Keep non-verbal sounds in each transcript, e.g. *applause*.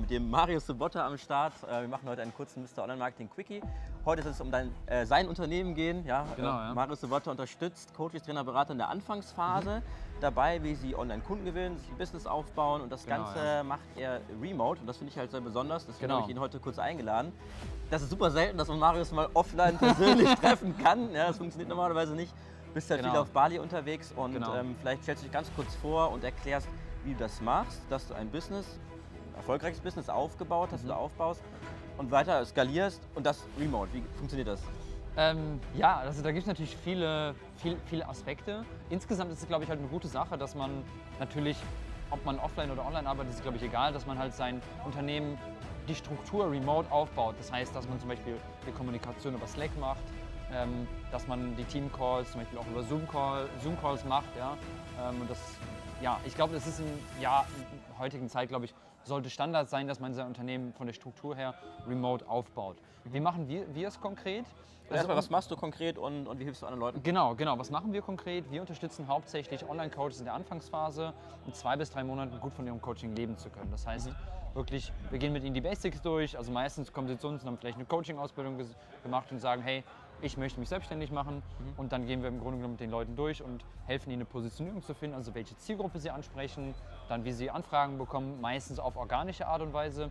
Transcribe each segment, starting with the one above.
Mit dem Mario Sobotta am Start. Äh, wir machen heute einen kurzen Mr. Online Marketing Quickie. Heute soll es um dein, äh, sein Unternehmen gehen. Ja? Genau, Äh, ja. Mario Sobotta unterstützt Coaches, Trainer, Berater in der Anfangsphase dabei, wie sie Online-Kunden gewinnen, sich ein Business aufbauen und das Genau, Ganze ja. macht er remote und das finde ich halt sehr besonders. Deswegen Genau. habe ich ihn heute kurz eingeladen. Das ist super selten, dass man Marius mal offline persönlich *laughs* treffen kann. Ja, das funktioniert normalerweise nicht. Du bist ja Genau. viel auf Bali unterwegs und Genau. ähm, vielleicht stellst du dich ganz kurz vor und erklärst, wie du das machst, dass du ein Business, erfolgreiches Business aufgebaut hast Mhm. oder aufbaust und weiter skalierst und das remote. Wie funktioniert das? Ähm, ja, also da gibt es natürlich viele, viel, viele Aspekte. Insgesamt ist es, glaube ich, halt eine gute Sache, dass man natürlich, ob man offline oder online arbeitet, ist, glaube ich, egal, dass man halt sein Unternehmen, die Struktur remote aufbaut. Das heißt, dass man zum Beispiel die Kommunikation über Slack macht, ähm, dass man die Team-Calls zum Beispiel auch über Zoom-Call, Zoom-Calls macht. Ja? Ähm, und das, ja, ich glaube, das ist in, ja, in der heutigen Zeit, glaube ich, sollte Standard sein, dass man sein Unternehmen von der Struktur her remote aufbaut. Wie machen wir, wir es konkret? Also erstmal, was machst du konkret und, und wie hilfst du anderen Leuten? Genau, genau. Was machen wir konkret? Wir unterstützen hauptsächlich Online-Coaches in der Anfangsphase, in zwei bis drei Monaten gut von ihrem Coaching leben zu können. Das heißt, wirklich, wir gehen mit ihnen die Basics durch. Also meistens kommen sie zu uns und haben vielleicht eine Coaching-Ausbildung gemacht und sagen, hey, ich möchte mich selbstständig machen. Und dann gehen wir im Grunde genommen mit den Leuten durch und helfen ihnen eine Positionierung zu finden, also welche Zielgruppe sie ansprechen, dann wie sie Anfragen bekommen, meistens auf organische Art und Weise.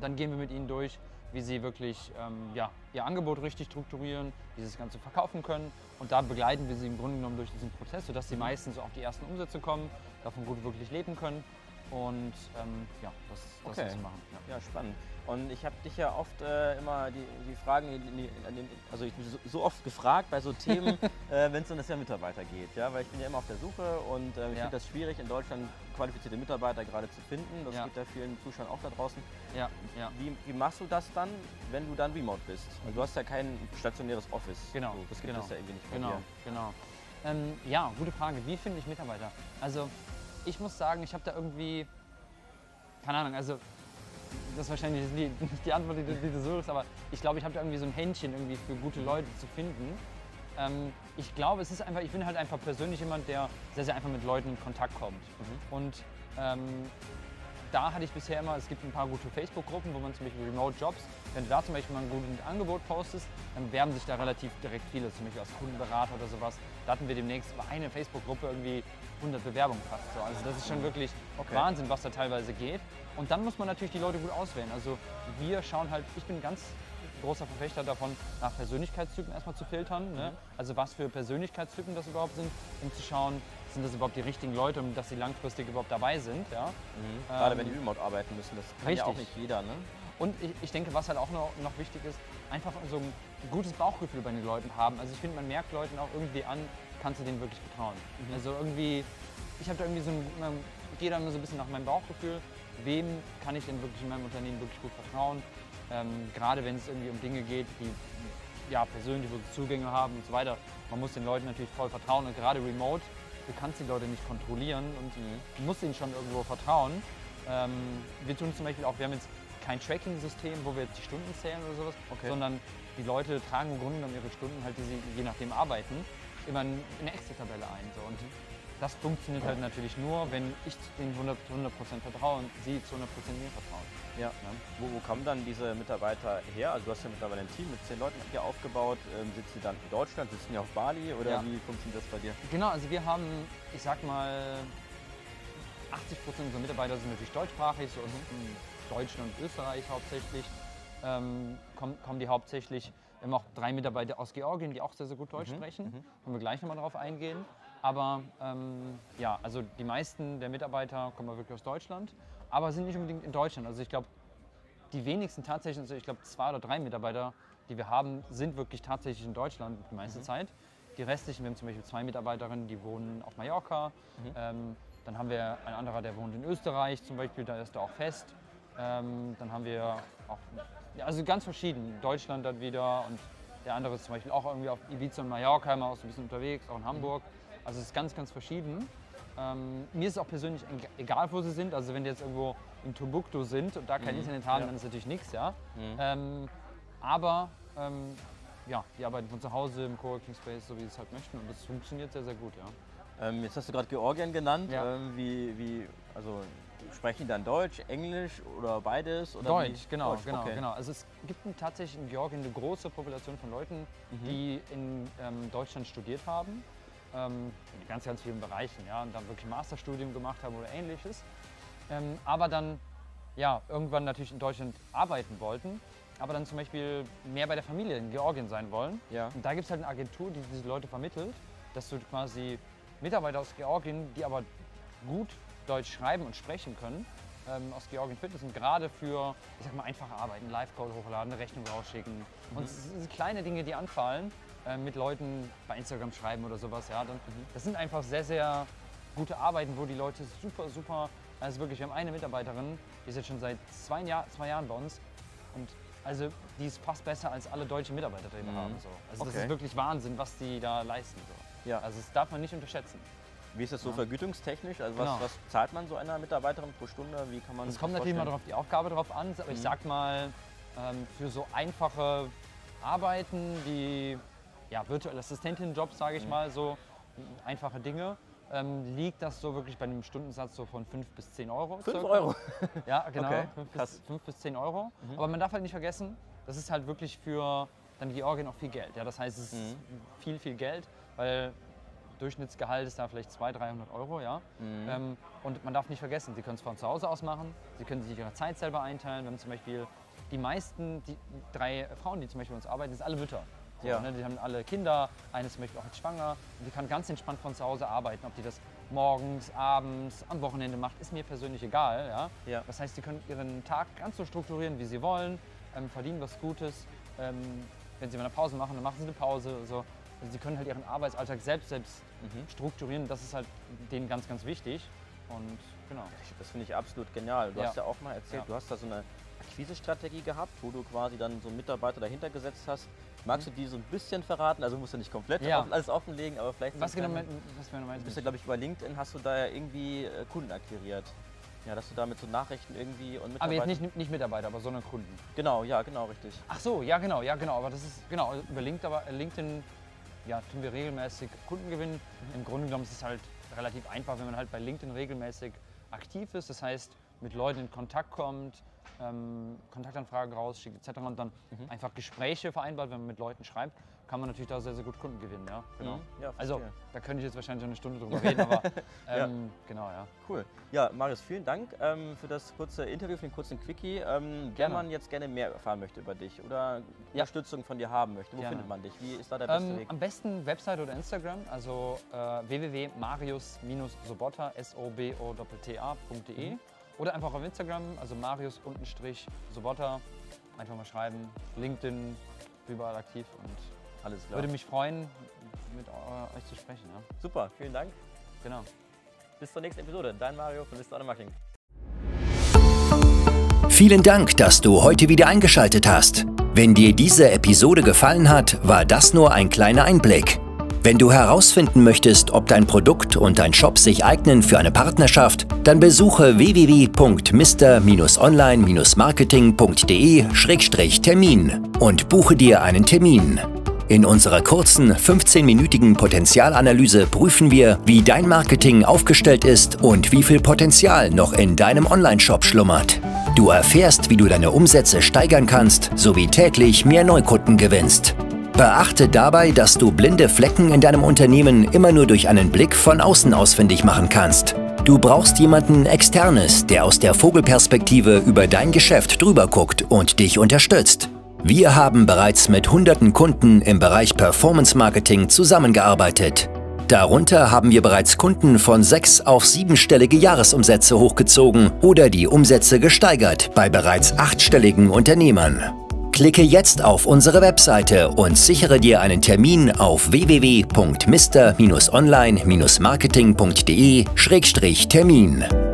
Dann gehen wir mit ihnen durch, wie sie wirklich ähm, ja, ihr Angebot richtig strukturieren, wie sie das Ganze verkaufen können. Und da begleiten wir sie im Grunde genommen durch diesen Prozess, sodass sie meistens auf die ersten Umsätze kommen, davon gut wirklich leben können. Und ähm, ja, das, das Okay. ist machen. Ja. Ja, spannend. Und ich habe dich ja oft äh, immer die, die Fragen, die, den, also ich bin so, so oft gefragt bei so Themen, *laughs* äh, wenn es um das Thema Mitarbeiter geht. Ja? Weil ich bin ja immer auf der Suche und äh, ich Ja. finde das schwierig, in Deutschland qualifizierte Mitarbeiter gerade zu finden. Das Ja. geht ja vielen Zuschauern auch da draußen. Ja, ja. Wie, wie machst du das dann, wenn du dann remote bist? Also du hast ja kein stationäres Office. Genau, So, das gibt genau, es ja irgendwie nicht bei Genau, dir. genau. Ähm, ja, gute Frage. Wie finde ich Mitarbeiter? Also, ich muss sagen, ich habe da irgendwie, keine Ahnung, also das ist wahrscheinlich die, *laughs* nicht die Antwort, die, du- die du suchst, aber ich glaube, ich habe da irgendwie so ein Händchen irgendwie für gute Leute zu finden. Ähm, ich glaube, es ist einfach, ich bin halt einfach persönlich jemand, der sehr, sehr einfach mit Leuten in Kontakt kommt. Und ähm, da hatte ich bisher immer, es gibt ein paar gute Facebook-Gruppen, wo man zum Beispiel Remote Jobs, wenn du da zum Beispiel mal ein gutes Angebot postest, dann werben sich da relativ direkt viele, zum Beispiel als Kundenberater oder sowas. Da hatten wir demnächst über eine Facebook-Gruppe irgendwie 100 Bewerbungen fast. So. Also das ist schon wirklich Okay. Wahnsinn, was da teilweise geht. Und dann muss man natürlich die Leute gut auswählen. Also wir schauen halt, ich bin ganz großer Verfechter davon, nach Persönlichkeitstypen erstmal zu filtern. Ne? Also was für Persönlichkeitstypen das überhaupt sind, um zu schauen, sind das überhaupt die richtigen Leute, um dass sie langfristig überhaupt dabei sind. Ja? Mhm. Gerade Ähm, wenn die remote arbeiten müssen, das kann ja auch richtig. nicht jeder. Ne? Und ich, ich denke, was halt auch noch, noch wichtig ist, einfach so ein gutes Bauchgefühl bei den Leuten haben. Also ich finde, man merkt Leuten auch irgendwie an, kannst du denen wirklich vertrauen. Also irgendwie, ich habe da irgendwie so ein, ähm, ich gehe da immer so ein bisschen nach meinem Bauchgefühl. Wem kann ich denn wirklich in meinem Unternehmen wirklich gut vertrauen? Ähm, gerade wenn es irgendwie um Dinge geht, die ja, persönlich, wo sie Zugänge haben und so weiter. Man muss den Leuten natürlich voll vertrauen und gerade remote, du kannst die Leute nicht kontrollieren und du musst ihnen schon irgendwo vertrauen. Ähm, wir tun zum Beispiel auch, wir haben jetzt kein Tracking-System, wo wir jetzt die Stunden zählen oder sowas, Okay. sondern die Leute tragen im Grunde genommen ihre Stunden, halt, die sie je nachdem arbeiten, immer in eine Excel-Tabelle ein. So. Und das funktioniert halt natürlich nur, wenn ich den 100%, 100 vertraue und sie zu 100% mir vertrauen. Ja. Wo, wo kommen dann diese Mitarbeiter her? Also du hast ja mittlerweile ein Team mit zehn Leuten hier aufgebaut. Ähm, sitzen die dann in Deutschland, sitzen die auf Bali oder Ja. wie funktioniert das bei dir? Genau, also wir haben, ich sag mal, 80 Prozent unserer Mitarbeiter sind natürlich deutschsprachig, so ähm, Deutschland und Österreich hauptsächlich. Ähm, kommen, kommen die hauptsächlich, wir haben auch drei Mitarbeiter aus Georgien, die auch sehr, sehr gut Deutsch sprechen. Können wir gleich nochmal drauf eingehen. Aber ähm, ja, also die meisten der Mitarbeiter kommen wirklich aus Deutschland, aber sind nicht unbedingt in Deutschland. Also ich glaube, die wenigsten tatsächlich, also ich glaube zwei oder drei Mitarbeiter, die wir haben, sind wirklich tatsächlich in Deutschland die meiste Mhm. Zeit. Die restlichen, wir haben zum Beispiel zwei Mitarbeiterinnen, die wohnen auf Mallorca. Mhm. Ähm, dann haben wir ein anderer, der wohnt in Österreich zum Beispiel, da ist er auch fest. Ähm, dann haben wir auch, also ganz verschieden, Deutschland dann wieder und der andere ist zum Beispiel auch irgendwie auf Ibiza und Mallorca, immer auch so ein bisschen unterwegs, auch in Hamburg. Also es ist ganz, ganz verschieden. Ähm, mir ist es auch persönlich egal, wo sie sind. Also wenn die jetzt irgendwo in Timbuktu sind und da kein Internet haben, Ja. dann ist natürlich nichts, ja. Mhm. Ähm, aber ähm, ja, die arbeiten von zu Hause im Coworking Space, so wie sie es halt möchten und das funktioniert sehr, sehr gut, ja. Ähm, jetzt hast du gerade Georgien genannt. Ja. Ähm, wie, wie, also sprechen die dann Deutsch, Englisch oder beides? Oder Deutsch, wie? genau, Deutsch, genau, okay. genau. Also es gibt tatsächlich in Georgien eine große Population von Leuten, Mhm. die in ähm, Deutschland studiert haben, ähm, in ganz, ganz vielen Bereichen, ja, und dann wirklich ein Masterstudium gemacht haben oder ähnliches, ähm, aber dann ja irgendwann natürlich in Deutschland arbeiten wollten, aber dann zum Beispiel mehr bei der Familie in Georgien sein wollen. Ja. Und da gibt es halt eine Agentur, die diese Leute vermittelt, dass du quasi Mitarbeiter aus Georgien, die aber gut Deutsch schreiben und sprechen können, ähm, aus Georgien findest und gerade für, ich sag mal, einfache Arbeiten, Live-Code hochladen, eine Rechnung rausschicken und es sind kleine Dinge, die anfallen, äh, mit Leuten bei Instagram schreiben oder sowas, ja, dann, das sind einfach sehr, sehr gute Arbeiten, wo die Leute super, super, also wirklich, wir haben eine Mitarbeiterin, die ist jetzt schon seit zwei, Jahr, zwei Jahren bei uns und also die ist fast besser als alle deutschen Mitarbeiter, die wir Mhm. haben. So. Also das Okay. ist wirklich Wahnsinn, was die da leisten. So. Ja. Also das darf man nicht unterschätzen. Wie ist das so Ja. vergütungstechnisch? Also was, Genau. was zahlt man so einer Mitarbeiterin pro Stunde? Wie kann man Es sich kommt das natürlich mal drauf die Aufgabe drauf an, aber ich Mhm. sag mal, ähm, für so einfache Arbeiten wie ja, virtuelle Assistentin-Jobs, sage Mhm. ich mal, so einfache Dinge, ähm, liegt das so wirklich bei einem Stundensatz so von 5 bis 10 Euro. 5 circa. Euro. *laughs* Ja, genau. Okay, 5 krass. bis, 5 bis 10 Euro. Mhm. Aber man darf halt nicht vergessen, das ist halt wirklich für dann Georgien auch viel Geld. Ja, das heißt, es ist Mhm. viel, viel Geld, weil Durchschnittsgehalt ist da vielleicht 200, 300 Euro. Ja? Mhm. Ähm, und man darf nicht vergessen, Sie können es von zu Hause aus machen, Sie können sich Ihre Zeit selber einteilen. Wir haben zum Beispiel die meisten, die drei Frauen, die zum Beispiel bei uns arbeiten, sind alle Mütter. So, Ja. ne, die haben alle Kinder, eine ist zum Beispiel auch jetzt schwanger und die kann ganz entspannt von zu Hause arbeiten. Ob die das morgens, abends, am Wochenende macht, ist mir persönlich egal. Ja? Ja. Das heißt, sie können ihren Tag ganz so strukturieren, wie sie wollen, ähm, verdienen was Gutes. Ähm, wenn sie mal eine Pause machen, dann machen sie eine Pause. So. Also sie können halt ihren Arbeitsalltag selbst, selbst Mhm. strukturieren. Das ist halt denen ganz, ganz wichtig. Und genau. Das finde ich absolut genial. Du Ja. hast ja auch mal erzählt, Ja. du hast da so eine Akquisestrategie gehabt, wo du quasi dann so einen Mitarbeiter dahinter gesetzt hast. Magst du die so ein bisschen verraten? Also musst du nicht komplett Mhm. Ja. alles offenlegen, aber vielleicht. Was genau, genau Du meinst bist ja, glaube ich, über LinkedIn hast du da ja irgendwie äh, Kunden akquiriert. Ja, dass du da mit so Nachrichten irgendwie und Aber Mitarbeiter. jetzt nicht, nicht Mitarbeiter, aber sondern Kunden. Genau, ja, genau, richtig. Ach so, ja genau, ja genau. Aber das ist genau also über LinkedIn, aber LinkedIn ja, tun wir regelmäßig Kunden gewinnen. Im Grunde genommen ist es halt relativ einfach, wenn man halt bei LinkedIn regelmäßig aktiv ist. Das heißt, mit Leuten in Kontakt kommt, ähm, Kontaktanfragen rausschickt etc. und dann einfach Gespräche vereinbart, wenn man mit Leuten schreibt, kann man natürlich da sehr, sehr gut Kunden gewinnen. Ja, genau. Mhm, ja, also da könnte ich jetzt wahrscheinlich eine Stunde drüber reden, aber *laughs* Ja. ähm, genau, ja. Cool. Ja, Marius, vielen Dank ähm, für das kurze Interview, für den kurzen Quickie. Ähm, wenn man jetzt gerne mehr erfahren möchte über dich oder Unterstützung von dir haben möchte, wo Gerne. findet man dich? Wie ist da der beste Ähm, Weg? am besten Website oder Instagram, also äh, www.marius-sobotta, S-O-B-O-T-T-A.de Mhm. Oder einfach auf Instagram, also marius-sobotta, einfach mal schreiben, LinkedIn, überall aktiv und Alles klar. würde mich freuen, mit euch zu sprechen. Ja. Super, vielen Dank. Genau. Bis zur nächsten Episode. Dein Mario von Mr. Marketing. Vielen Dank, dass du heute wieder eingeschaltet hast. Wenn dir diese Episode gefallen hat, war das nur ein kleiner Einblick. Wenn du herausfinden möchtest, ob dein Produkt und dein Shop sich eignen für eine Partnerschaft, dann besuche www.mr-online-marketing.de-termin und buche dir einen Termin. In unserer kurzen 15-minütigen Potenzialanalyse prüfen wir, wie dein Marketing aufgestellt ist und wie viel Potenzial noch in deinem Onlineshop schlummert. Du erfährst, wie du deine Umsätze steigern kannst, sowie täglich mehr Neukunden gewinnst. Beachte dabei, dass du blinde Flecken in deinem Unternehmen immer nur durch einen Blick von außen ausfindig machen kannst. Du brauchst jemanden Externes, der aus der Vogelperspektive über dein Geschäft drüber guckt und dich unterstützt. Wir haben bereits mit hunderten Kunden im Bereich Performance Marketing zusammengearbeitet. Darunter haben wir bereits Kunden von sechs auf siebenstellige Jahresumsätze hochgezogen oder die Umsätze gesteigert bei bereits achtstelligen Unternehmern. Klicke jetzt auf unsere Webseite und sichere dir einen Termin auf www.mr-online-marketing.de-termin.